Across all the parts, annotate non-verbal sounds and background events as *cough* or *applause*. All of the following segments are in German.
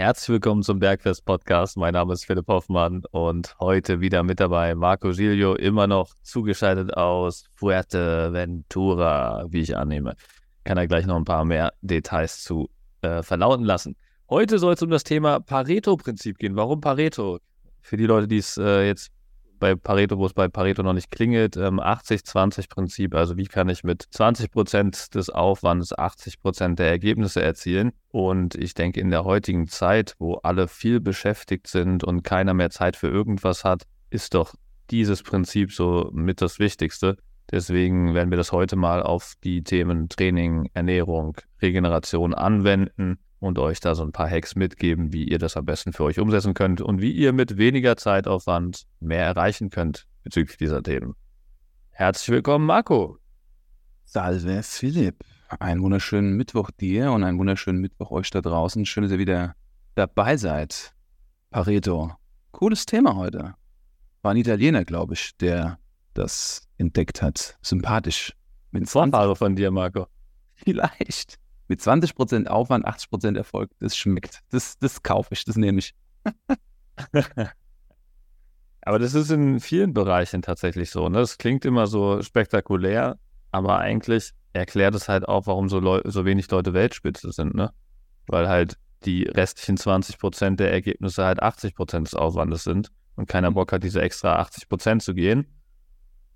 Herzlich willkommen zum Bergfest Podcast. Mein Name ist Philipp Hoffmann und heute wieder mit dabei Marco Giglio, immer noch zugeschaltet aus Fuerteventura, wie ich annehme. Kann er gleich noch ein paar mehr Details zu äh, verlauten lassen. Heute soll es um das Thema Pareto-Prinzip gehen. Warum Pareto? Für die Leute, die es äh, jetzt bei Pareto, wo es bei Pareto noch nicht klingelt, ähm, 80-20-Prinzip. Also wie kann ich mit 20 Prozent des Aufwands 80 Prozent der Ergebnisse erzielen? Und ich denke, in der heutigen Zeit, wo alle viel beschäftigt sind und keiner mehr Zeit für irgendwas hat, ist doch dieses Prinzip so mit das Wichtigste. Deswegen werden wir das heute mal auf die Themen Training, Ernährung, Regeneration anwenden und euch da so ein paar Hacks mitgeben, wie ihr das am besten für euch umsetzen könnt und wie ihr mit weniger Zeitaufwand mehr erreichen könnt bezüglich dieser Themen. Herzlich willkommen, Marco. Salve, Philipp. Einen wunderschönen Mittwoch dir und einen wunderschönen Mittwoch euch da draußen. Schön, dass ihr wieder dabei seid. Pareto. Cooles Thema heute. War ein Italiener, glaube ich, der das entdeckt hat. Sympathisch. Mit Vorfahre von dir, Marco. Vielleicht mit 20% Aufwand, 80% Erfolg, das schmeckt. Das, das kaufe ich, das nehme ich. *laughs* aber das ist in vielen Bereichen tatsächlich so. Ne? Das klingt immer so spektakulär, aber eigentlich erklärt es halt auch, warum so, Leu so wenig Leute Weltspitze sind. Ne? Weil halt die restlichen 20% der Ergebnisse halt 80% des Aufwandes sind und keiner Bock hat, diese extra 80% zu gehen,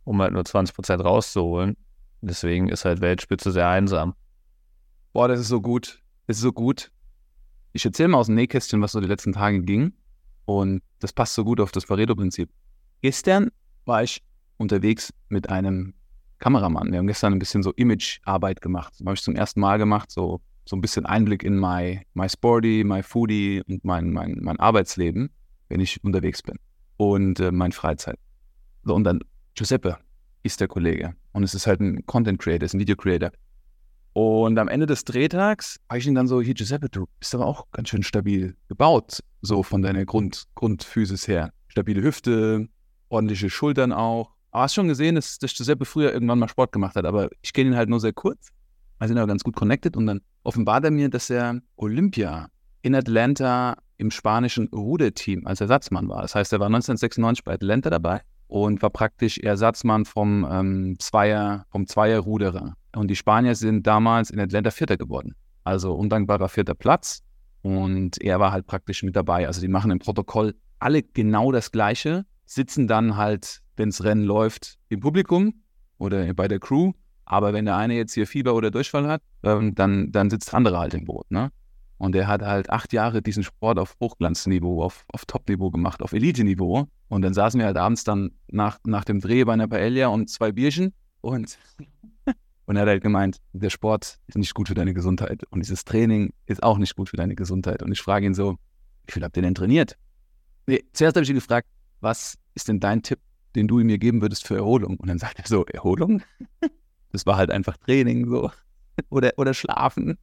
um halt nur 20% rauszuholen. Deswegen ist halt Weltspitze sehr einsam. Boah, das ist so gut. Das ist so gut. Ich erzähle mal aus dem Nähkästchen, was so die letzten Tage ging. Und das passt so gut auf das Pareto-Prinzip. Gestern war ich unterwegs mit einem Kameramann. Wir haben gestern ein bisschen so Image-Arbeit gemacht. Das habe ich zum ersten Mal gemacht. So, so ein bisschen Einblick in my, my Sporty, my Foodie und mein, mein, mein Arbeitsleben, wenn ich unterwegs bin. Und äh, meine Freizeit. So, und dann Giuseppe ist der Kollege. Und es ist halt ein Content Creator, ist ein Video Creator. Und am Ende des Drehtags habe ich ihn dann so, hier Giuseppe, du bist aber auch ganz schön stabil gebaut, so von deiner Grund, Grundphysis her. Stabile Hüfte, ordentliche Schultern auch. Aber hast schon gesehen, dass, dass Giuseppe früher irgendwann mal Sport gemacht hat, aber ich kenne ihn halt nur sehr kurz. Wir sind aber ganz gut connected und dann offenbart er mir, dass er Olympia in Atlanta im spanischen Ruderteam als Ersatzmann war. Das heißt, er war 1996 bei Atlanta dabei und war praktisch Ersatzmann vom ähm, Zweier, vom Zweierruderer. Und die Spanier sind damals in Atlanta Vierter geworden. Also undankbarer vierter Platz. Und er war halt praktisch mit dabei. Also die machen im Protokoll alle genau das Gleiche, sitzen dann halt, wenn das Rennen läuft, im Publikum oder bei der Crew. Aber wenn der eine jetzt hier Fieber oder Durchfall hat, ähm, dann, dann sitzt der andere halt im Boot. Ne? Und er hat halt acht Jahre diesen Sport auf Hochglanzniveau, auf, auf Top-Niveau gemacht, auf Elite-Niveau. Und dann saßen wir halt abends dann nach, nach dem Dreh bei einer Paella und zwei Bierchen und, und er hat halt gemeint, der Sport ist nicht gut für deine Gesundheit und dieses Training ist auch nicht gut für deine Gesundheit. Und ich frage ihn so, wie viel habt ihr denn trainiert? Nee, zuerst habe ich ihn gefragt, was ist denn dein Tipp, den du mir geben würdest für Erholung? Und dann sagt er so, Erholung? Das war halt einfach Training so. Oder, oder Schlafen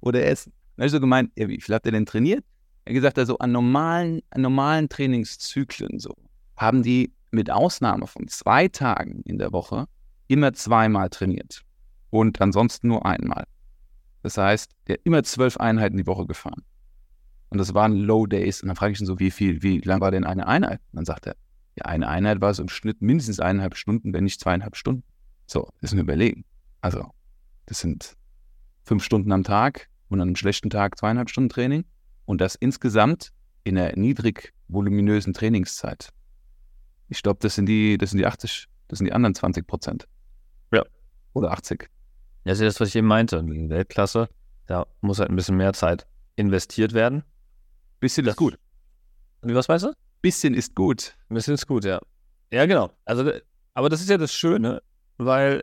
oder Essen. Dann habe ich so gemeint, ja, wie viel habt ihr denn trainiert? Er hat gesagt, also an normalen, an normalen Trainingszyklen so haben die mit Ausnahme von zwei Tagen in der Woche immer zweimal trainiert und ansonsten nur einmal. Das heißt, der hat immer zwölf Einheiten die Woche gefahren. Und das waren Low Days. Und dann frage ich ihn so, wie viel, wie lang war denn eine Einheit? Und dann sagt er, ja, eine Einheit war so im Schnitt mindestens eineinhalb Stunden, wenn nicht zweieinhalb Stunden. So, das ist mir überlegen. Also, das sind fünf Stunden am Tag und an einem schlechten Tag zweieinhalb Stunden Training und das insgesamt in einer niedrig voluminösen Trainingszeit. Ich glaube, das sind die, das sind die 80, das sind die anderen 20 Prozent. Ja. Oder 80. Das ist das, was ich eben meinte. In Weltklasse, da muss halt ein bisschen mehr Zeit investiert werden. Bisschen das, ist gut. Wie was weißt du? Bisschen ist gut. Bisschen ist gut, ja. Ja, genau. Also, aber das ist ja das Schöne, weil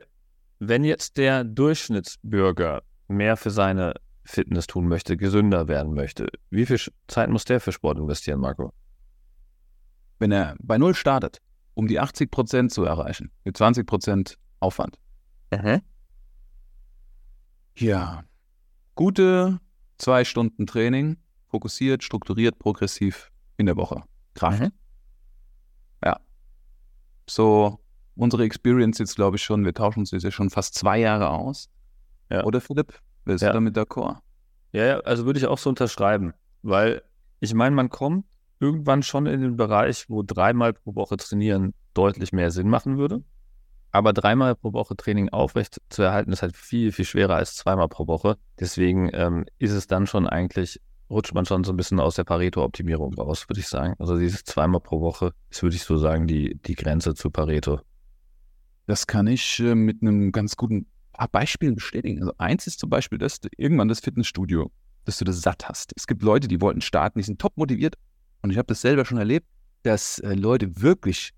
wenn jetzt der Durchschnittsbürger mehr für seine Fitness tun möchte, gesünder werden möchte, wie viel Zeit muss der für Sport investieren, Marco? Wenn er bei Null startet, um die 80 Prozent zu erreichen, mit 20 Prozent Aufwand. Mhm. Ja, gute zwei Stunden Training, fokussiert, strukturiert, progressiv in der Woche. Kraft. Mhm. Ja. So, unsere Experience jetzt, glaube ich, schon, wir tauschen uns jetzt ja schon fast zwei Jahre aus. Ja. Oder Philipp? Bist ja. du damit d'accord? Ja, ja, also würde ich auch so unterschreiben, weil ich meine, man kommt irgendwann schon in den Bereich, wo dreimal pro Woche trainieren deutlich mehr Sinn machen würde. Aber dreimal pro Woche Training aufrecht zu erhalten, ist halt viel, viel schwerer als zweimal pro Woche. Deswegen ähm, ist es dann schon eigentlich, rutscht man schon so ein bisschen aus der Pareto-Optimierung raus, würde ich sagen. Also dieses zweimal pro Woche ist, würde ich so sagen, die, die Grenze zu Pareto. Das kann ich äh, mit einem ganz guten paar Beispielen bestätigen. Also eins ist zum Beispiel, dass du irgendwann das Fitnessstudio, dass du das satt hast. Es gibt Leute, die wollten starten, die sind top motiviert. Und ich habe das selber schon erlebt, dass äh, Leute wirklich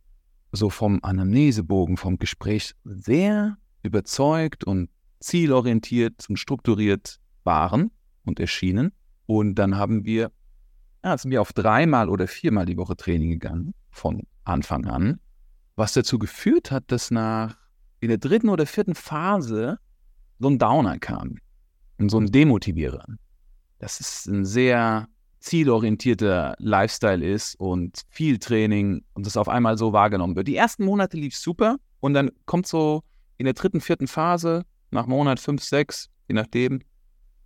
so vom Anamnesebogen, vom Gespräch sehr überzeugt und zielorientiert und strukturiert waren und erschienen. Und dann haben wir, ja, sind wir auf dreimal oder viermal die Woche Training gegangen, von Anfang an, was dazu geführt hat, dass nach in der dritten oder vierten Phase so ein Downer kam und so ein Demotivierer. Das ist ein sehr zielorientierter Lifestyle ist und viel Training und das auf einmal so wahrgenommen wird. Die ersten Monate lief super und dann kommt so in der dritten, vierten Phase, nach Monat fünf, sechs, je nachdem,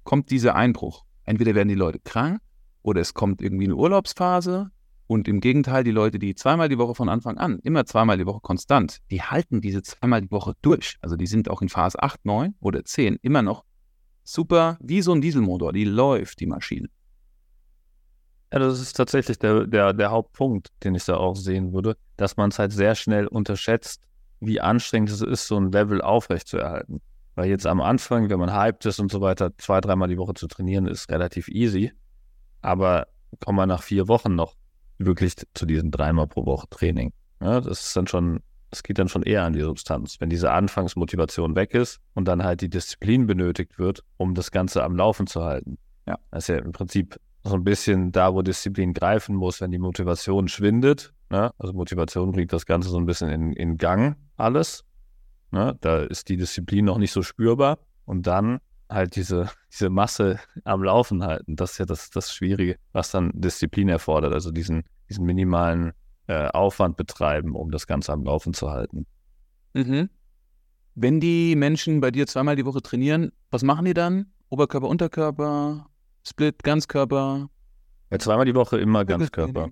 kommt dieser Einbruch. Entweder werden die Leute krank oder es kommt irgendwie eine Urlaubsphase und im Gegenteil, die Leute, die zweimal die Woche von Anfang an, immer zweimal die Woche konstant, die halten diese zweimal die Woche durch. Also die sind auch in Phase 8, 9 oder 10 immer noch super, wie so ein Dieselmotor, die läuft, die Maschine. Ja, das ist tatsächlich der, der, der Hauptpunkt, den ich da auch sehen würde, dass man es halt sehr schnell unterschätzt, wie anstrengend es ist, so ein Level aufrechtzuerhalten. Weil jetzt am Anfang, wenn man hyped ist und so weiter, zwei, dreimal die Woche zu trainieren, ist relativ easy. Aber kommen wir nach vier Wochen noch wirklich zu diesem dreimal pro Woche Training. Ja, das ist dann schon, es geht dann schon eher an die Substanz. Wenn diese Anfangsmotivation weg ist und dann halt die Disziplin benötigt wird, um das Ganze am Laufen zu halten. Ja. Das ist ja im Prinzip so ein bisschen da, wo Disziplin greifen muss, wenn die Motivation schwindet. Ne? Also Motivation bringt das Ganze so ein bisschen in, in Gang, alles. Ne? Da ist die Disziplin noch nicht so spürbar. Und dann halt diese, *laughs* diese Masse am Laufen halten. Das ist ja das, das Schwierige, was dann Disziplin erfordert. Also diesen, diesen minimalen äh, Aufwand betreiben, um das Ganze am Laufen zu halten. Mhm. Wenn die Menschen bei dir zweimal die Woche trainieren, was machen die dann? Oberkörper, Unterkörper, Split, Ganzkörper? Ja, zweimal die Woche immer Ganzkörper.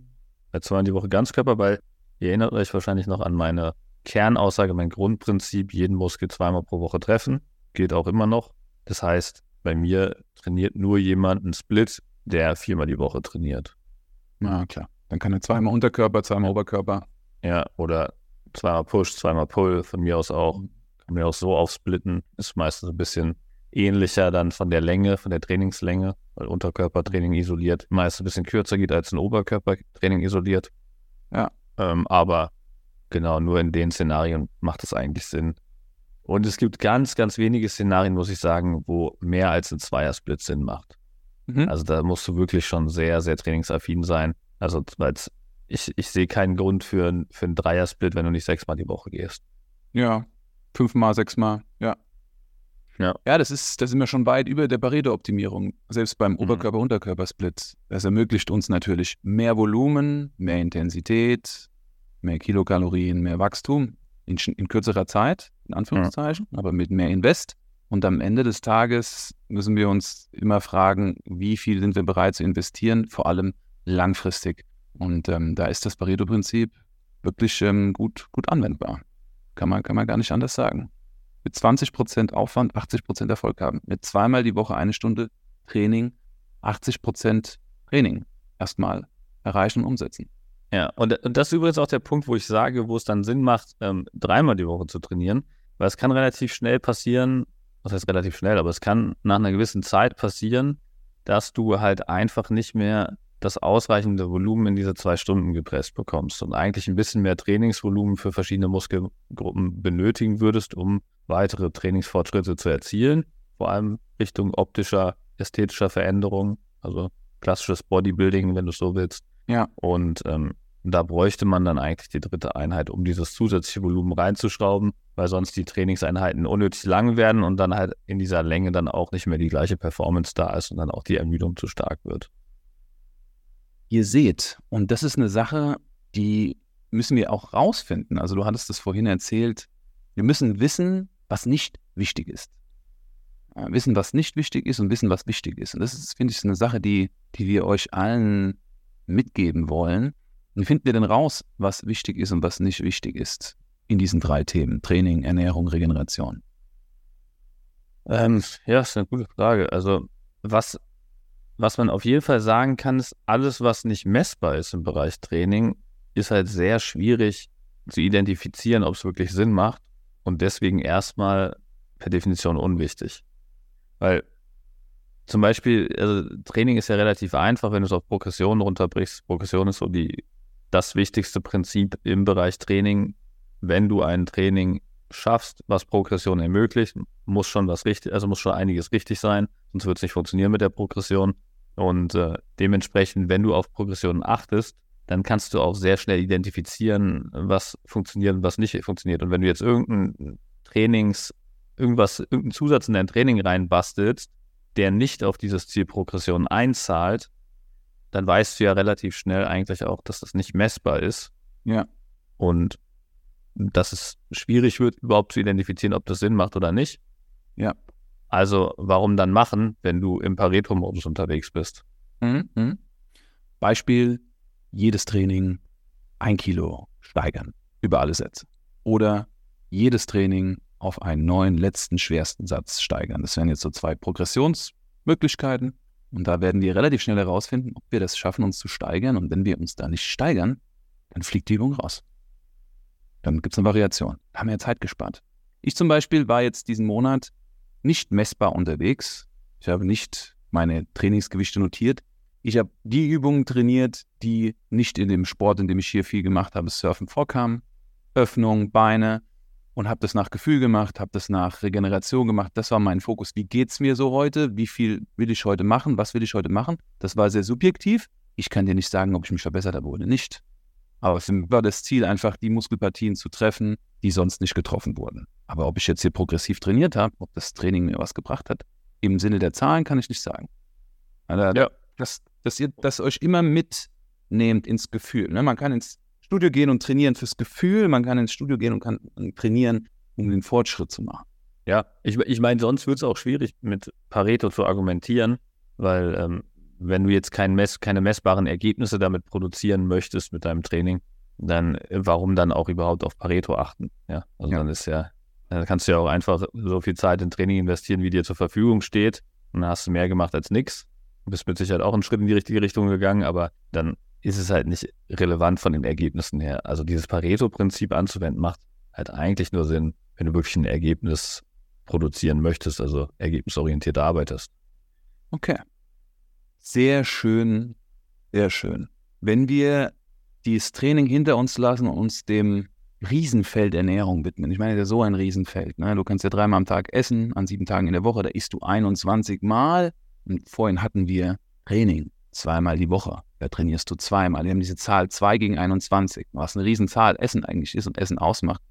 Ja, zweimal die Woche Ganzkörper, weil ihr erinnert euch wahrscheinlich noch an meine Kernaussage, mein Grundprinzip, jeden Muskel zweimal pro Woche treffen. Gilt auch immer noch. Das heißt, bei mir trainiert nur jemand einen Split, der viermal die Woche trainiert. Na klar. Dann kann er zweimal Unterkörper, zweimal Oberkörper. Ja, oder zweimal Push, zweimal Pull, von mir aus auch. Kann mir auch so aufsplitten. Ist meistens ein bisschen ähnlicher dann von der Länge, von der Trainingslänge, weil Unterkörpertraining isoliert meist ein bisschen kürzer geht als ein Oberkörpertraining isoliert. Ja. Ähm, aber genau, nur in den Szenarien macht es eigentlich Sinn, und es gibt ganz, ganz wenige Szenarien, muss ich sagen, wo mehr als ein Zweiersplit Sinn macht. Mhm. Also da musst du wirklich schon sehr, sehr trainingsaffin sein. Also ich, ich sehe keinen Grund für, für einen Dreiersplit, wenn du nicht sechsmal die Woche gehst. Ja, fünfmal, sechsmal, ja. Ja. ja, das ist, da sind wir schon weit über der Pareto-Optimierung, selbst beim mhm. Oberkörper-Unterkörper-Split. Das ermöglicht uns natürlich mehr Volumen, mehr Intensität, mehr Kilokalorien, mehr Wachstum in, in kürzerer Zeit, in Anführungszeichen, ja. aber mit mehr Invest. Und am Ende des Tages müssen wir uns immer fragen, wie viel sind wir bereit zu investieren, vor allem langfristig. Und ähm, da ist das Pareto-Prinzip wirklich ähm, gut, gut anwendbar. Kann man, kann man gar nicht anders sagen. Mit 20% Aufwand 80% Erfolg haben. Mit zweimal die Woche eine Stunde Training, 80% Training erstmal erreichen und umsetzen. Ja, und, und das ist übrigens auch der Punkt, wo ich sage, wo es dann Sinn macht, ähm, dreimal die Woche zu trainieren, weil es kann relativ schnell passieren, was heißt relativ schnell, aber es kann nach einer gewissen Zeit passieren, dass du halt einfach nicht mehr das ausreichende Volumen in diese zwei Stunden gepresst bekommst und eigentlich ein bisschen mehr Trainingsvolumen für verschiedene Muskelgruppen benötigen würdest, um weitere Trainingsfortschritte zu erzielen, vor allem Richtung optischer, ästhetischer Veränderung, also klassisches Bodybuilding, wenn du so willst. Ja. Und ähm, da bräuchte man dann eigentlich die dritte Einheit, um dieses zusätzliche Volumen reinzuschrauben, weil sonst die Trainingseinheiten unnötig lang werden und dann halt in dieser Länge dann auch nicht mehr die gleiche Performance da ist und dann auch die Ermüdung zu stark wird. Ihr seht, und das ist eine Sache, die müssen wir auch rausfinden. Also du hattest es vorhin erzählt, wir müssen wissen, was nicht wichtig ist. wissen, was nicht wichtig ist und wissen, was wichtig ist. Und das ist, finde ich, eine Sache, die, die wir euch allen mitgeben wollen. Wie finden wir denn raus, was wichtig ist und was nicht wichtig ist in diesen drei Themen? Training, Ernährung, Regeneration. Ähm, ja, ist eine gute Frage. Also, was, was man auf jeden Fall sagen kann, ist, alles, was nicht messbar ist im Bereich Training, ist halt sehr schwierig zu identifizieren, ob es wirklich Sinn macht und deswegen erstmal per Definition unwichtig. Weil zum Beispiel, also Training ist ja relativ einfach, wenn du es auf Progression runterbrichst. Progression ist so die, das wichtigste Prinzip im Bereich Training. Wenn du ein Training schaffst, was Progression ermöglicht, muss schon was richtig, also muss schon einiges richtig sein, sonst wird es nicht funktionieren mit der Progression. Und äh, dementsprechend, wenn du auf Progressionen achtest, dann kannst du auch sehr schnell identifizieren, was funktioniert und was nicht funktioniert. Und wenn du jetzt irgendein Trainings, irgendwas, irgendeinen Zusatz in dein Training reinbastelst, der nicht auf dieses Ziel Progression einzahlt, dann weißt du ja relativ schnell eigentlich auch, dass das nicht messbar ist. Ja. Und dass es schwierig wird, überhaupt zu identifizieren, ob das Sinn macht oder nicht. Ja. Also warum dann machen, wenn du im Pareto-Modus unterwegs bist? Mhm. Mhm. Beispiel, jedes Training ein Kilo steigern über alle Sätze. Oder jedes Training auf einen neuen letzten schwersten Satz steigern. Das wären jetzt so zwei Progressionsmöglichkeiten. Und da werden wir relativ schnell herausfinden, ob wir das schaffen, uns zu steigern. Und wenn wir uns da nicht steigern, dann fliegt die Übung raus. Dann gibt es eine Variation. Da haben wir ja Zeit gespart. Ich zum Beispiel war jetzt diesen Monat nicht messbar unterwegs. Ich habe nicht meine Trainingsgewichte notiert. Ich habe die Übungen trainiert, die nicht in dem Sport, in dem ich hier viel gemacht habe, Surfen vorkamen. Öffnung, Beine und habe das nach Gefühl gemacht, habe das nach Regeneration gemacht. Das war mein Fokus. Wie geht es mir so heute? Wie viel will ich heute machen? Was will ich heute machen? Das war sehr subjektiv. Ich kann dir nicht sagen, ob ich mich verbessert habe oder nicht. Aber mich war das Ziel einfach, die Muskelpartien zu treffen, die sonst nicht getroffen wurden. Aber ob ich jetzt hier progressiv trainiert habe, ob das Training mir was gebracht hat, im Sinne der Zahlen kann ich nicht sagen. Also, ja. dass, dass ihr das euch immer mitnehmt ins Gefühl. Ne? Man kann ins Studio gehen und trainieren fürs Gefühl, man kann ins Studio gehen und kann trainieren, um den Fortschritt zu machen. Ja, ich, ich meine, sonst wird es auch schwierig, mit Pareto zu argumentieren, weil ähm, wenn du jetzt kein Mess, keine messbaren Ergebnisse damit produzieren möchtest mit deinem Training, dann äh, warum dann auch überhaupt auf Pareto achten? Ja, also ja. dann ist ja, dann kannst du ja auch einfach so viel Zeit in Training investieren, wie dir zur Verfügung steht. Und dann hast du mehr gemacht als nichts. Bist mit Sicherheit auch einen Schritt in die richtige Richtung gegangen, aber dann ist es halt nicht relevant von den Ergebnissen her. Also dieses Pareto-Prinzip anzuwenden macht halt eigentlich nur Sinn, wenn du wirklich ein Ergebnis produzieren möchtest, also ergebnisorientiert arbeitest. Okay. Sehr schön, sehr schön. Wenn wir dieses Training hinter uns lassen und uns dem Riesenfeld Ernährung widmen. Ich meine, das ist so ein Riesenfeld. Ne? Du kannst ja dreimal am Tag essen, an sieben Tagen in der Woche, da isst du 21 Mal. Und vorhin hatten wir Training, zweimal die Woche. Da trainierst du zweimal. Wir haben diese Zahl 2 gegen 21, was eine Riesenzahl Essen eigentlich ist und Essen ausmacht.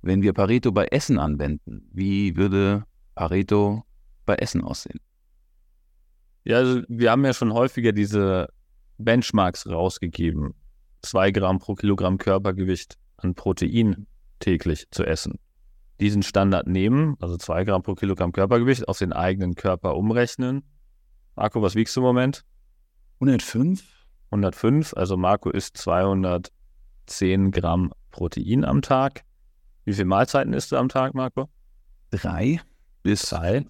Wenn wir Pareto bei Essen anwenden, wie würde Pareto bei Essen aussehen? Ja, also wir haben ja schon häufiger diese Benchmarks rausgegeben. Zwei Gramm pro Kilogramm Körpergewicht an Protein täglich zu essen. Diesen Standard nehmen, also zwei Gramm pro Kilogramm Körpergewicht, auf den eigenen Körper umrechnen. Marco, was wiegst du im Moment? 105. 105, also Marco isst 210 Gramm Protein am Tag. Wie viele Mahlzeiten isst du am Tag, Marco? Drei bis drei.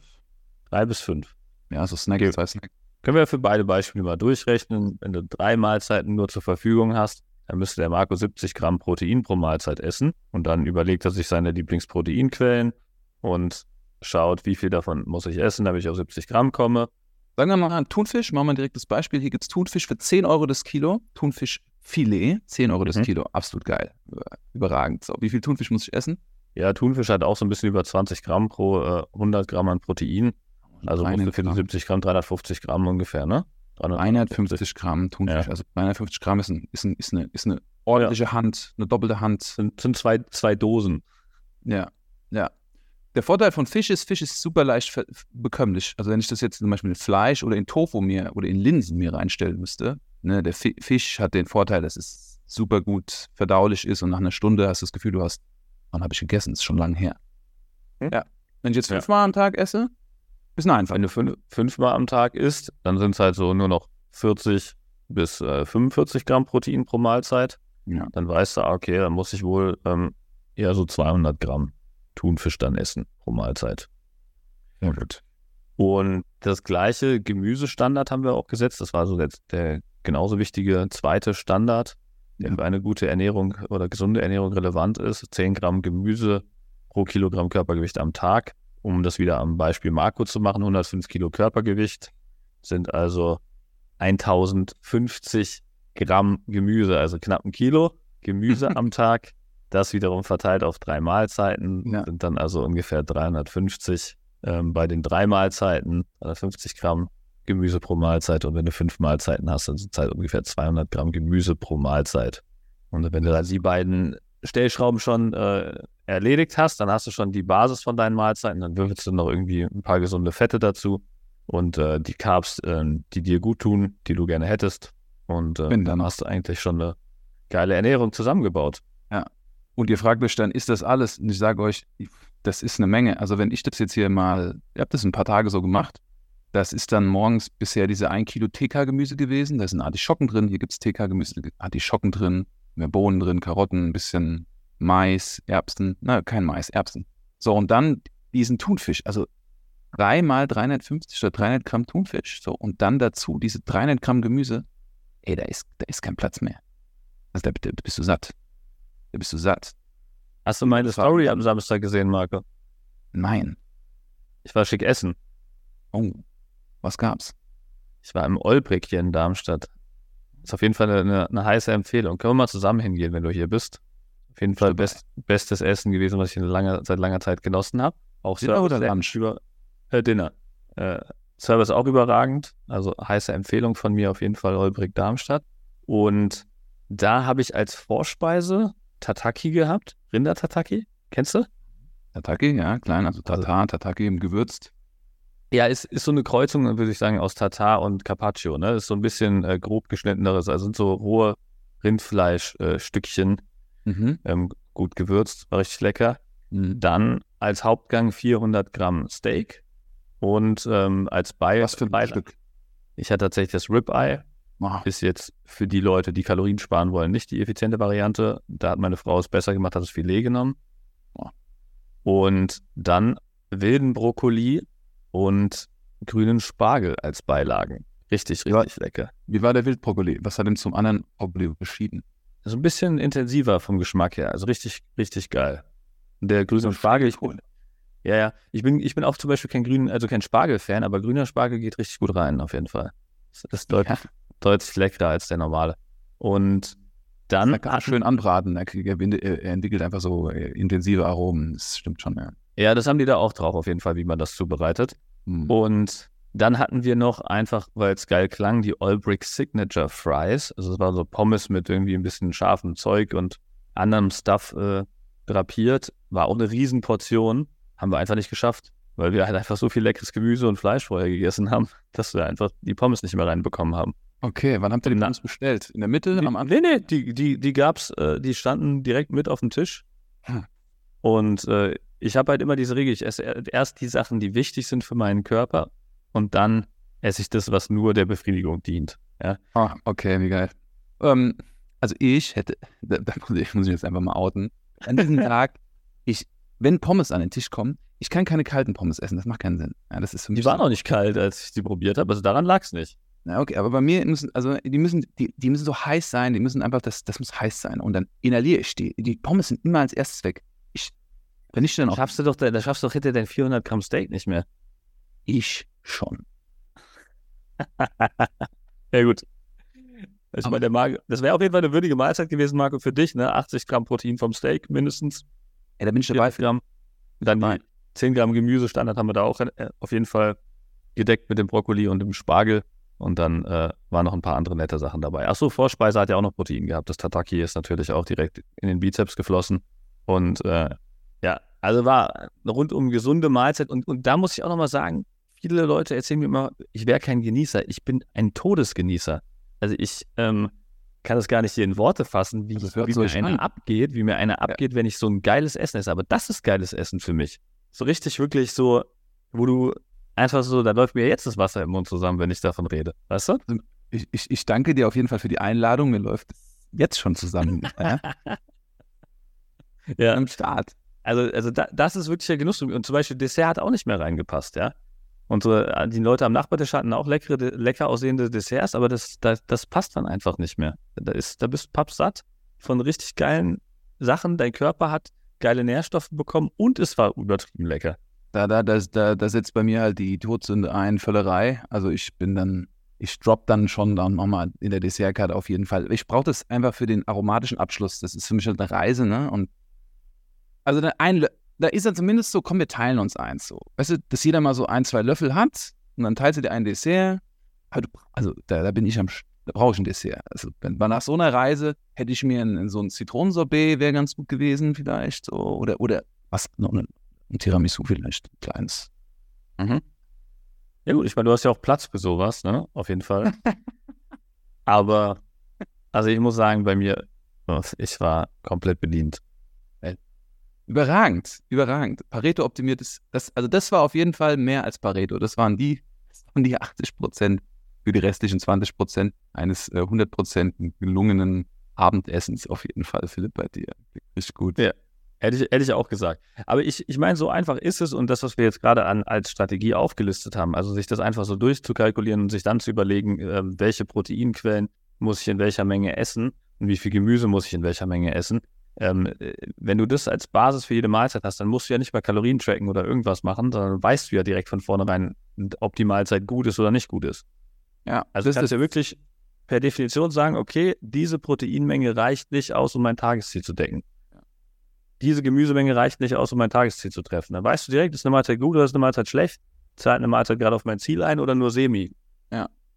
Drei bis fünf. Ja, so Snack, okay. zwei Snack. Können wir für beide Beispiele mal durchrechnen. Wenn du drei Mahlzeiten nur zur Verfügung hast, dann müsste der Marco 70 Gramm Protein pro Mahlzeit essen. Und dann überlegt er sich seine Lieblingsproteinquellen und schaut, wie viel davon muss ich essen, damit ich auf 70 Gramm komme. Sagen wir mal Thunfisch, machen wir ein direktes Beispiel. Hier gibt es Thunfisch für 10 Euro das Kilo. Thunfischfilet, 10 Euro das mhm. Kilo. Absolut geil. Überragend. So, wie viel Thunfisch muss ich essen? Ja, Thunfisch hat auch so ein bisschen über 20 Gramm pro äh, 100 Gramm an Protein. Also musst du 74 Gramm, 350 Gramm ungefähr, ne? 350 Gramm Thunfisch. Ja. Also 350 Gramm ist, ein, ist, ein, ist, eine, ist eine ordentliche ja. Hand, eine doppelte Hand. Sind, sind zwei, zwei Dosen. Ja, ja. Der Vorteil von Fisch ist, Fisch ist super leicht bekömmlich. Also wenn ich das jetzt zum Beispiel in Fleisch oder in Tofu mir oder in Linsen mir reinstellen müsste, ne, der Fisch hat den Vorteil, dass es super gut verdaulich ist und nach einer Stunde hast du das Gefühl, du hast, wann habe ich gegessen? Das ist schon lange her. Hm? Ja. Wenn ich jetzt fünfmal ja. am Tag esse, ist eine einfach. Wenn du fünf, fünfmal am Tag isst, dann sind es halt so nur noch 40 bis äh, 45 Gramm Protein pro Mahlzeit. Ja. Dann weißt du, ah, okay, dann muss ich wohl ähm, eher so 200 Gramm Thunfisch dann essen pro Mahlzeit. Ja, gut. Und das gleiche Gemüsestandard haben wir auch gesetzt. Das war so der, der genauso wichtige zweite Standard, der Ja. für eine gute Ernährung oder gesunde Ernährung relevant ist. 10 Gramm Gemüse pro Kilogramm Körpergewicht am Tag. Um das wieder am Beispiel Marco zu machen, 105 Kilo Körpergewicht sind also 1050 Gramm Gemüse, also knapp ein Kilo Gemüse *laughs* am Tag. Das wiederum verteilt auf drei Mahlzeiten Ja. sind dann also ungefähr 350 ähm, bei den drei Mahlzeiten, 350 Gramm Gemüse pro Mahlzeit. Und wenn du fünf Mahlzeiten hast, dann sind es halt ungefähr 200 Gramm Gemüse pro Mahlzeit. Und wenn du dann die beiden Stellschrauben schon äh, erledigt hast, dann hast du schon die Basis von deinen Mahlzeiten. Dann würfelst du noch irgendwie ein paar gesunde Fette dazu und äh, die Carbs, äh, die dir gut tun, die du gerne hättest. Und äh, dann hast du eigentlich schon eine geile Ernährung zusammengebaut. Und ihr fragt euch dann, ist das alles? Und ich sage euch, das ist eine Menge. Also wenn ich das jetzt hier mal, ihr habt das ein paar Tage so gemacht, das ist dann morgens bisher diese 1 Kilo TK-Gemüse gewesen. Da sind Artischocken drin, hier gibt es TK-Gemüse, Artischocken drin, mehr Bohnen drin, Karotten, ein bisschen Mais, Erbsen, na, kein Mais, Erbsen. So, und dann diesen Thunfisch, also dreimal 350 oder 300 Gramm Thunfisch, so, und dann dazu diese 300 Gramm Gemüse, ey, da ist, da ist kein Platz mehr. Also da, da bist du satt. Da bist du satt. Hast du meine Story am Samstag gesehen, Marco? Nein. Ich war schick essen. Oh, was gab's? Ich war im Olbrich hier in Darmstadt. Ist auf jeden Fall eine, eine heiße Empfehlung. Können wir mal zusammen hingehen, wenn du hier bist. Auf jeden Fall best, bestes Essen gewesen, was ich in langer, seit langer Zeit genossen habe. Auch Dinner Service oder sehr Lunch? Über, äh, Dinner. Äh, Service auch überragend. Also heiße Empfehlung von mir auf jeden Fall Olbrich Darmstadt. Und da habe ich als Vorspeise Tataki gehabt. Rinder-Tataki. Kennst du? Tataki, ja, klein, also Tatar, Tataki gewürzt. Ja, ist, ist so eine Kreuzung, würde ich sagen, aus Tatar und Carpaccio. Ne? Ist so ein bisschen äh, grob geschnitteneres. Also sind so rohe Rindfleischstückchen, äh, Mhm. ähm, gut gewürzt, war richtig lecker. Mhm. Dann als Hauptgang 400 Gramm Steak und ähm, als Bei Was für ein Beilage- Stück? Ich hatte tatsächlich das Ribeye. Ist jetzt für die Leute, die Kalorien sparen wollen, nicht die effiziente Variante. Da hat meine Frau es besser gemacht, hat das Filet genommen. Und dann wilden Brokkoli und grünen Spargel als Beilagen. Richtig, Ja. richtig lecker. Wie war der Wildbrokkoli? Was hat denn zum anderen Brokkoli beschieden? So ein bisschen intensiver vom Geschmack her. Also richtig, richtig geil. Der grüne Spargel, ich bin, ja, ja. Ich bin, ich bin auch zum Beispiel kein grün, also kein Spargel-Fan, aber grüner Spargel geht richtig gut rein, auf jeden Fall. Das ist deutlich, deutlich leckerer als der normale. Und dann Da schön anbraten. Er, entwickelt einfach so äh, intensive Aromen. Das stimmt schon, ja. Ja, das haben die da auch drauf, auf jeden Fall, wie man das zubereitet. Mhm. Und dann hatten wir noch einfach, weil es geil klang, die Olbrich Signature Fries. Also es war so Pommes mit irgendwie ein bisschen scharfem Zeug und anderem Stuff äh, drapiert. War auch eine Riesenportion. Haben wir einfach nicht geschafft, weil wir halt einfach so viel leckeres Gemüse und Fleisch vorher gegessen haben, *laughs* dass wir einfach die Pommes nicht mehr reinbekommen haben. Okay, wann habt ihr die Pommes bestellt? In der Mitte? Die, am Anfang? nee, nee, die, die, die gab's, äh, die standen direkt mit auf dem Tisch. Hm. Und äh, ich habe halt immer diese Regel, ich esse erst die Sachen, die wichtig sind für meinen Körper und dann esse ich das, was nur der Befriedigung dient. Ah, okay, wie geil. Ähm, also ich hätte, *laughs* da, da muss ich, muss ich jetzt einfach mal outen. An diesem *laughs* Tag, ich, wenn Pommes an den Tisch kommen, ich kann keine kalten Pommes essen, das macht keinen Sinn. Ja, das ist für mich Die waren auch nicht kalt, als ich die probiert habe, also daran lag es nicht. Na, okay, aber bei mir müssen, also die müssen, die, die müssen so heiß sein, die müssen einfach, das, das muss heiß sein. Und dann inhaliere ich die. Die Pommes sind immer als erstes weg. Ich, wenn ich dann Da auch, schaffst du doch, da schaffst du doch hinter dein 400 Gramm Steak nicht mehr. ich schon. *laughs* Ja, gut. Ich Aber- meine, der Marco, das wäre auf jeden Fall eine würdige Mahlzeit gewesen, Marco, für dich, ne? 80 Gramm Protein vom Steak mindestens. Ey, da bin ich dabei. 40 Gramm. Dann die 10 Gramm Gemüsestandard haben wir da auch äh, auf jeden Fall gedeckt mit dem Brokkoli und dem Spargel. Und dann äh, waren noch ein paar andere nette Sachen dabei. Achso, Vorspeise hat ja auch noch Protein gehabt. Das Tataki ist natürlich auch direkt in den Bizeps geflossen. Und äh, ja, also war rundum gesunde Mahlzeit. Und, und da muss ich auch nochmal sagen, viele Leute erzählen mir immer, ich wäre kein Genießer. Ich bin ein Todesgenießer. Also ich ähm, kann das gar nicht hier in Worte fassen, wie, Also es hört wie mir einer an. abgeht, wie mir einer abgeht, wenn ich so ein geiles Essen esse. Aber das ist geiles Essen für mich. So richtig wirklich so, wo du einfach so, da läuft mir jetzt das Wasser im Mund zusammen, wenn ich davon rede. Weißt du? ich, ich, ich danke dir auf jeden Fall für die Einladung. Mir läuft jetzt schon zusammen. *laughs* ja? Ja. Am Start. Also, also da, das ist wirklich der Genuss. Und zum Beispiel Dessert hat auch nicht mehr reingepasst, ja. Und so, äh, die Leute am Nachbartisch hatten auch leckere, lecker aussehende Desserts, aber das, das, das passt dann einfach nicht mehr. Da, ist, da bist du pappsatt von richtig geilen Sachen. Dein Körper hat geile Nährstoffe bekommen und es war übertrieben lecker. Da, da, da, da, da setzt bei mir halt die Todsünde ein, Völlerei. Also ich bin dann, ich drop dann schon dann nochmal in der Dessertkarte auf jeden Fall. Ich brauche das einfach für den aromatischen Abschluss. Das ist für mich halt eine Reise, ne? Und also da, ein, da ist er zumindest so, komm, wir teilen uns eins so. Weißt du, dass jeder mal so ein, zwei Löffel hat und dann teilt sie dir ein Dessert. Du, also da, da bin ich am, da brauche ich ein Dessert. Also wenn, nach so einer Reise hätte ich mir ein, so ein Zitronensorbet wäre ganz gut gewesen vielleicht so oder oder was noch ein, ein Tiramisu vielleicht, ein kleines. Ja gut, ich meine, du hast ja auch Platz für sowas, ne? Auf jeden Fall. *laughs* aber, also ich muss sagen, bei mir, oh, ich war komplett bedient. Überragend, überragend. Pareto optimiert ist, das, also das war auf jeden Fall mehr als Pareto. Das waren die, das waren die 80 Prozent für die restlichen 20 Prozent eines äh, 100 Prozent gelungenen Abendessens auf jeden Fall, Philipp, bei dir. Richtig gut. Ja. Hätte ich, hätte ich auch gesagt. Aber ich, ich meine, so einfach ist es und das, was wir jetzt gerade an, als Strategie aufgelistet haben, also sich das einfach so durchzukalkulieren und sich dann zu überlegen, ähm, welche Proteinquellen muss ich in welcher Menge essen und wie viel Gemüse muss ich in welcher Menge essen. Ähm, äh, wenn du das als Basis für jede Mahlzeit hast, dann musst du ja nicht mal Kalorien tracken oder irgendwas machen, sondern weißt du ja direkt von vornherein, ob die Mahlzeit gut ist oder nicht gut ist. Ja, Also das kannst ist ja wirklich per Definition sagen, okay, diese Proteinmenge reicht nicht aus, um mein Tagesziel zu decken. Diese Gemüsemenge reicht nicht aus, um mein Tagesziel zu treffen. Dann weißt du direkt, ist eine Mahlzeit gut oder ist eine Mahlzeit schlecht? Zahlt eine Mahlzeit gerade auf mein Ziel ein oder nur semi?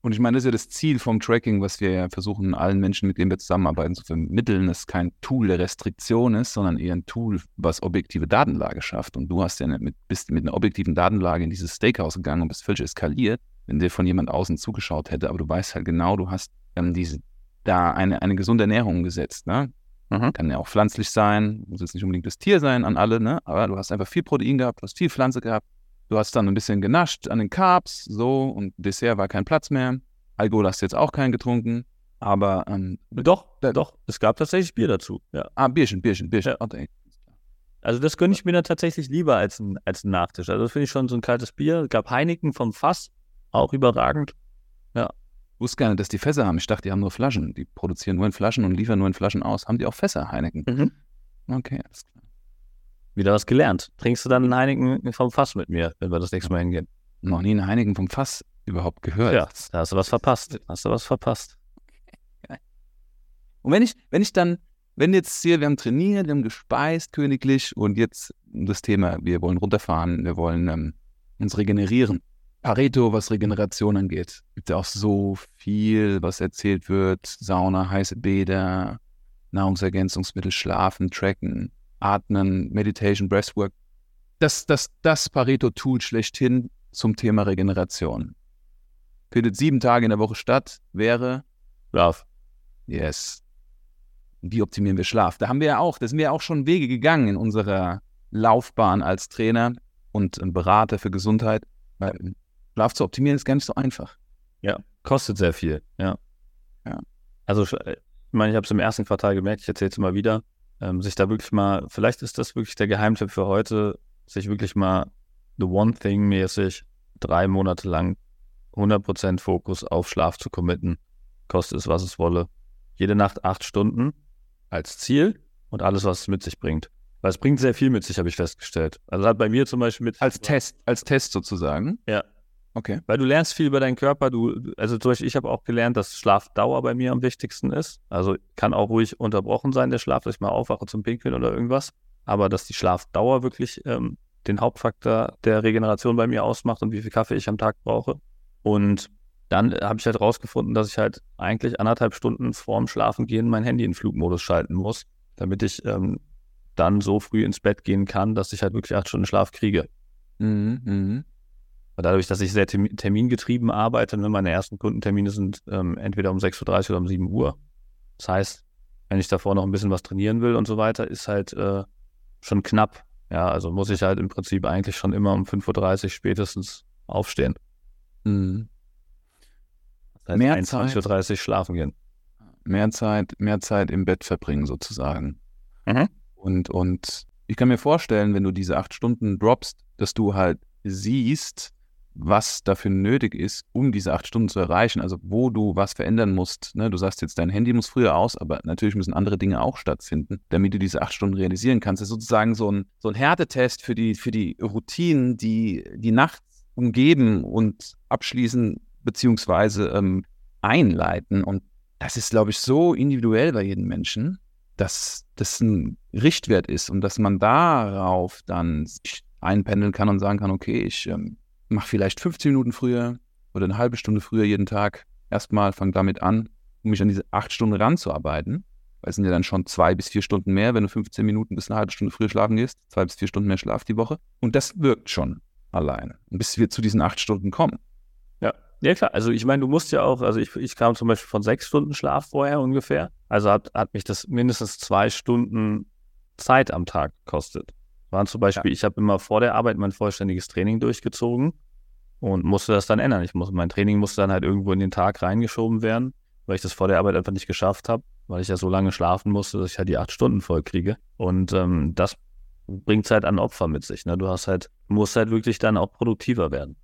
Und ich meine, das ist ja das Ziel vom Tracking, was wir ja versuchen, allen Menschen, mit denen wir zusammenarbeiten, zu vermitteln, dass kein Tool der Restriktion ist, sondern eher ein Tool, was objektive Datenlage schafft. Und du hast ja mit, bist mit einer objektiven Datenlage in dieses Steakhouse gegangen und bist völlig eskaliert, wenn dir von jemand außen zugeschaut hätte. Aber du weißt halt genau, du hast ähm, diese, da eine, eine gesunde Ernährung gesetzt. Ne? Mhm. Kann ja auch pflanzlich sein, muss jetzt nicht unbedingt das Tier sein an alle, ne? aber du hast einfach viel Protein gehabt, du hast viel Pflanze gehabt. Du hast dann ein bisschen genascht an den Carbs, so, und Dessert war kein Platz mehr. Alkohol hast du jetzt auch keinen getrunken, aber, ähm, Doch, Da- doch. Es gab tatsächlich Bier dazu. Ja. ah, Bierchen, Bierchen, Bierchen. Ja. Okay. Also das gönne ich mir dann tatsächlich lieber als ein, als ein Nachtisch. Also das finde ich schon so ein kaltes Bier. Es gab Heineken vom Fass, auch überragend. Ich wusste gar nicht, dass die Fässer haben. Ich dachte, die haben nur Flaschen. Die produzieren nur in Flaschen und liefern nur in Flaschen aus. Haben die auch Fässer, Heineken? Mhm. Okay, alles klar. Wieder was gelernt. Trinkst du dann einen Heineken vom Fass mit mir, wenn wir das nächste Mal hingehen? Noch nie einen Heineken vom Fass überhaupt gehört. Ja, da hast du was verpasst. Hast du was verpasst. Und wenn ich, wenn ich dann, wenn jetzt hier, wir haben trainiert, wir haben gespeist königlich und jetzt das Thema, wir wollen runterfahren, wir wollen ähm, uns regenerieren. Pareto, was Regeneration angeht, gibt ja auch so viel, was erzählt wird. Sauna, heiße Bäder, Nahrungsergänzungsmittel, Schlafen, Tracken, Atmen, Meditation, Breathwork. Das, das, das Pareto-Tool schlechthin zum Thema Regeneration. Findet sieben Tage in der Woche statt, wäre Schlaf. Yes. Wie optimieren wir Schlaf? Da haben wir ja auch, da sind wir ja auch schon Wege gegangen in unserer Laufbahn als Trainer und Berater für Gesundheit. Schlaf zu optimieren ist gar nicht so einfach. Ja, kostet sehr viel. Ja. Ja. Also, sch- ich meine, ich habe es im ersten Quartal gemerkt, ich erzähle es immer wieder, ähm, sich da wirklich mal, vielleicht ist das wirklich der Geheimtipp für heute, sich wirklich mal the one thing mäßig drei Monate lang 100% Fokus auf Schlaf zu committen, kostet es, was es wolle. Jede Nacht acht Stunden als Ziel und alles, was es mit sich bringt. Weil es bringt sehr viel mit sich, habe ich festgestellt. Also hat bei mir zum Beispiel mit. Als Test, als Test sozusagen. Ja. Okay. Weil du lernst viel über deinen Körper. Du, also zum Beispiel, ich habe auch gelernt, dass Schlafdauer bei mir am wichtigsten ist. Also kann auch ruhig unterbrochen sein, der Schlaf, dass ich mal aufwache zum Pinkeln oder irgendwas. Aber dass die Schlafdauer wirklich ähm, den Hauptfaktor der Regeneration bei mir ausmacht und wie viel Kaffee ich am Tag brauche. Und dann äh, habe ich halt rausgefunden, dass ich halt eigentlich anderthalb Stunden vorm Schlafengehen mein Handy in Flugmodus schalten muss, damit ich ähm, dann so früh ins Bett gehen kann, dass ich halt wirklich acht Stunden Schlaf kriege. Mhm, mhm. Dadurch, dass ich sehr termi- termingetrieben arbeite, ne, meine ersten Kundentermine sind ähm, entweder um 6.30 Uhr oder um 7 Uhr. Das heißt, wenn ich davor noch ein bisschen was trainieren will und so weiter, ist halt äh, schon knapp. Ja, also muss ich halt im Prinzip eigentlich schon immer um 5.30 Uhr spätestens aufstehen. Mhm. Das heißt, Mehr 21.30 Uhr schlafen gehen. mehr Zeit, mehr Zeit im Bett verbringen sozusagen. Mhm. Und, und ich kann mir vorstellen, wenn du diese acht Stunden droppst, dass du halt siehst, was dafür nötig ist, um diese acht Stunden zu erreichen. Also wo du was verändern musst. Ne? Du sagst jetzt, dein Handy muss früher aus, aber natürlich müssen andere Dinge auch stattfinden, damit du diese acht Stunden realisieren kannst. Das ist sozusagen so ein, so ein Härtetest für die, für die Routinen, die die Nacht umgeben und abschließen beziehungsweise ähm, einleiten. Und das ist, glaube ich, so individuell bei jedem Menschen, dass das ein Richtwert ist und dass man darauf dann einpendeln kann und sagen kann, okay, ich ähm, mache vielleicht 15 Minuten früher oder eine halbe Stunde früher jeden Tag. Erstmal fange damit an, um mich an diese acht Stunden ranzuarbeiten. Weil es sind ja dann schon zwei bis vier Stunden mehr, wenn du 15 Minuten bis eine halbe Stunde früher schlafen gehst. Zwei bis vier Stunden mehr Schlaf die Woche. Und das wirkt schon allein, bis wir zu diesen acht Stunden kommen. Ja. Ja, klar. Also ich meine, du musst ja auch, also ich, ich kam zum Beispiel von sechs Stunden Schlaf vorher ungefähr. Also hat, hat mich das mindestens zwei Stunden Zeit am Tag gekostet. Waren zum Beispiel, ich habe immer vor der Arbeit mein vollständiges Training durchgezogen und musste das dann ändern. Ich muss, mein Training musste dann halt irgendwo in den Tag reingeschoben werden, weil ich das vor der Arbeit einfach nicht geschafft habe, weil ich ja so lange schlafen musste, dass ich halt die acht Stunden voll kriege. Und ähm, das bringt halt an Opfer mit sich. Ne? Du hast halt, musst halt wirklich dann auch produktiver werden.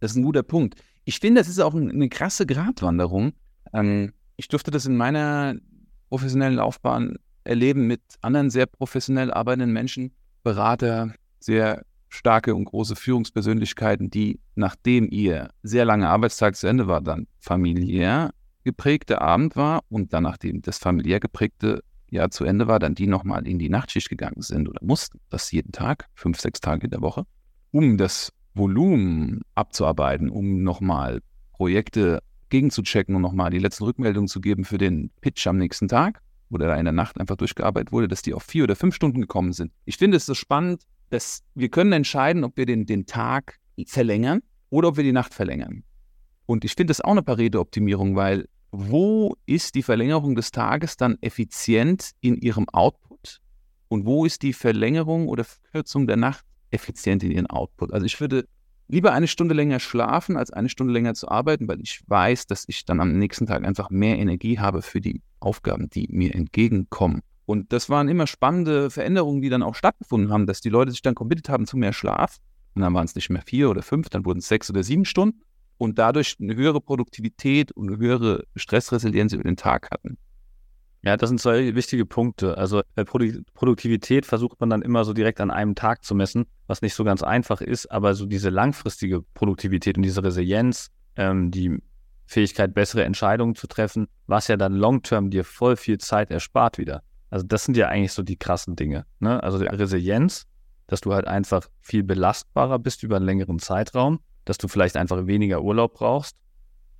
Das ist ein guter Punkt. Ich finde, das ist auch ein- eine krasse Gratwanderung. Ähm, ich durfte das in meiner professionellen Laufbahn erleben mit anderen sehr professionell arbeitenden Menschen, Berater, sehr starke und große Führungspersönlichkeiten, die, nachdem ihr sehr langer Arbeitstag zu Ende war, dann familiär geprägte Abend war und dann, nachdem das familiär geprägte Jahr zu Ende war, dann die nochmal in die Nachtschicht gegangen sind oder mussten, das jeden Tag, fünf, sechs Tage in der Woche, um das Volumen abzuarbeiten, um nochmal Projekte gegenzuchecken und nochmal die letzten Rückmeldungen zu geben für den Pitch am nächsten Tag, da in der Nacht einfach durchgearbeitet wurde, dass die auf vier oder fünf Stunden gekommen sind. Ich finde es so spannend, dass wir können entscheiden, ob wir den, den Tag verlängern oder ob wir die Nacht verlängern. Und ich finde das auch eine Pareto-Optimierung, weil wo ist die Verlängerung des Tages dann effizient in ihrem Output und wo ist die Verlängerung oder Verkürzung der Nacht effizient in ihrem Output? Also ich würde lieber eine Stunde länger schlafen, als eine Stunde länger zu arbeiten, weil ich weiß, dass ich dann am nächsten Tag einfach mehr Energie habe für die Aufgaben, die mir entgegenkommen. Und das waren immer spannende Veränderungen, die dann auch stattgefunden haben, dass die Leute sich dann committed haben zu mehr Schlaf. Und dann waren es nicht mehr vier oder fünf, dann wurden es sechs oder sieben Stunden und dadurch eine höhere Produktivität und eine höhere Stressresilienz über den Tag hatten. Ja, das sind zwei wichtige Punkte. Also bei Produ Produktivität versucht man dann immer so direkt an einem Tag zu messen, was nicht so ganz einfach ist, aber so diese langfristige Produktivität und diese Resilienz, ähm, die Fähigkeit, bessere Entscheidungen zu treffen, was ja dann long-term dir voll viel Zeit erspart wieder. Also das sind ja eigentlich so die krassen Dinge. Ne? Also die Resilienz, dass du halt einfach viel belastbarer bist über einen längeren Zeitraum, dass du vielleicht einfach weniger Urlaub brauchst,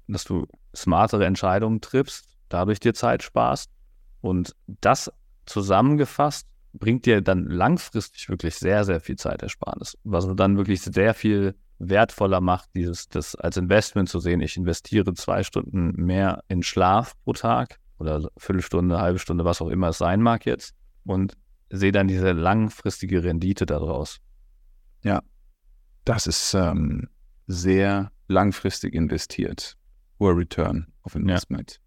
dass du smartere Entscheidungen triffst, dadurch dir Zeit sparst. Und das zusammengefasst bringt dir dann langfristig wirklich sehr, sehr viel Zeitersparnis, was dann wirklich sehr viel wertvoller macht, dieses das als Investment zu sehen. Ich investiere zwei Stunden mehr in Schlaf pro Tag oder Viertelstunde, halbe Stunde, was auch immer es sein mag jetzt und sehe dann diese langfristige Rendite daraus. Ja, das ist ähm, sehr langfristig investiert. Hoher Return of Investment.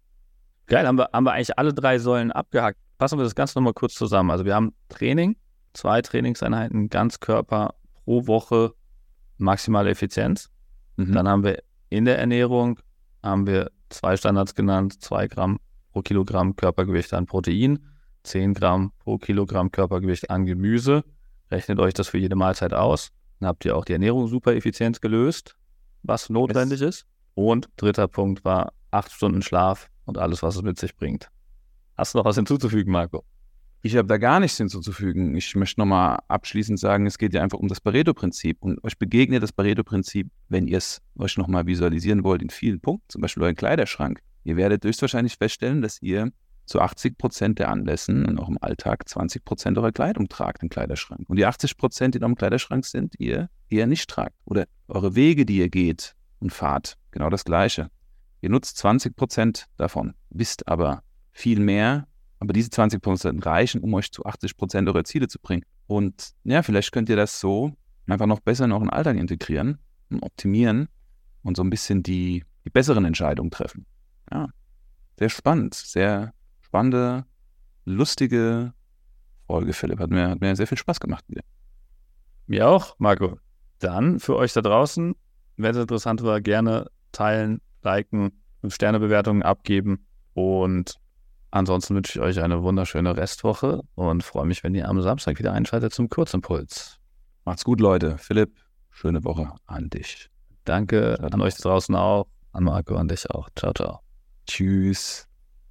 Geil, haben wir, haben wir eigentlich alle drei Säulen abgehakt. Fassen wir das Ganze nochmal kurz zusammen. Also wir haben Training, zwei Trainingseinheiten, Ganzkörper pro Woche, maximale Effizienz. Mhm. Dann haben wir in der Ernährung, haben wir zwei Standards genannt, zwei Gramm pro Kilogramm Körpergewicht an Protein, 10 Gramm pro Kilogramm Körpergewicht an Gemüse. Rechnet euch das für jede Mahlzeit aus. Dann habt ihr auch die Ernährung super effizient gelöst, was notwendig ist. Und dritter Punkt war acht Stunden Schlaf und alles, was es mit sich bringt. Hast du noch was hinzuzufügen, Marco? Ich habe da gar nichts hinzuzufügen. Ich möchte nochmal abschließend sagen, es geht ja einfach um das Pareto-Prinzip. Und euch begegnet das Pareto-Prinzip, wenn ihr es euch nochmal visualisieren wollt, in vielen Punkten, zum Beispiel euren Kleiderschrank. Ihr werdet höchstwahrscheinlich feststellen, dass ihr zu 80 Prozent der Anlässen in eurem Alltag 20 Prozent eurer Kleidung tragt im Kleiderschrank. Und die 80 Prozent, die in eurem Kleiderschrank sind, ihr eher nicht tragt. Oder eure Wege, die ihr geht und fahrt, genau das Gleiche. Ihr nutzt 20 Prozent davon, wisst aber viel mehr, aber diese 20 Prozent reichen, um euch zu 80 Prozent eurer Ziele zu bringen. Und ja, vielleicht könnt ihr das so einfach noch besser in euren Alltag integrieren und optimieren und so ein bisschen die die besseren Entscheidungen treffen. Ja, sehr spannend, sehr spannende, lustige Folge, Philipp. Hat mir, hat mir sehr viel Spaß gemacht wieder. Mir auch, Marco. Dann für euch da draußen, wenn es interessant war, gerne teilen, liken, 5-Sterne-Bewertungen abgeben und ansonsten wünsche ich euch eine wunderschöne Restwoche und freue mich, wenn ihr am Samstag wieder einschaltet zum Kurzimpuls. Macht's gut, Leute. Philipp, schöne Woche an dich. Danke an euch da draußen auch, an Marco, an dich auch. Ciao, ciao. Tschüss.